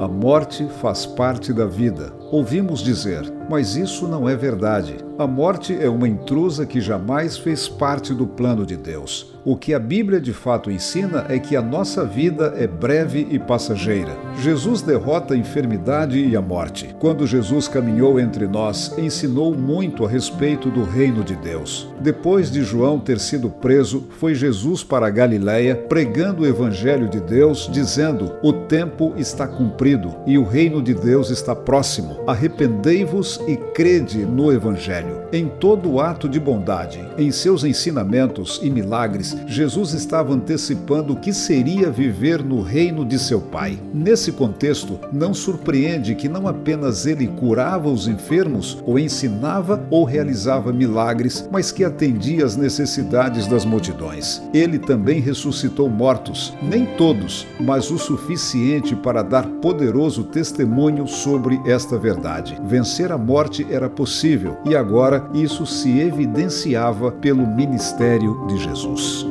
A morte faz parte da vida. Ouvimos dizer, mas isso não é verdade. A morte é uma intrusa que jamais fez parte do plano de Deus. O que a Bíblia de fato ensina é que a nossa vida é breve e passageira. Jesus derrota a enfermidade e a morte. Quando Jesus caminhou entre nós, ensinou muito a respeito do reino de Deus. Depois de João ter sido preso, foi Jesus para a Galiléia pregando o evangelho de Deus, dizendo: "O tempo está cumprido e o reino de Deus está próximo. Arrependei-vos e crede no evangelho." Em todo ato de bondade, em seus ensinamentos e milagres, Jesus estava antecipando o que seria viver no reino de seu Pai. Nesse contexto, não surpreende que não apenas ele curava os enfermos, ou ensinava ou realizava milagres, mas que atendia às necessidades das multidões. Ele também ressuscitou mortos, nem todos, mas o suficiente para dar poderoso testemunho sobre esta verdade. Vencer a morte era possível e agora isso se evidenciava pelo ministério de Jesus.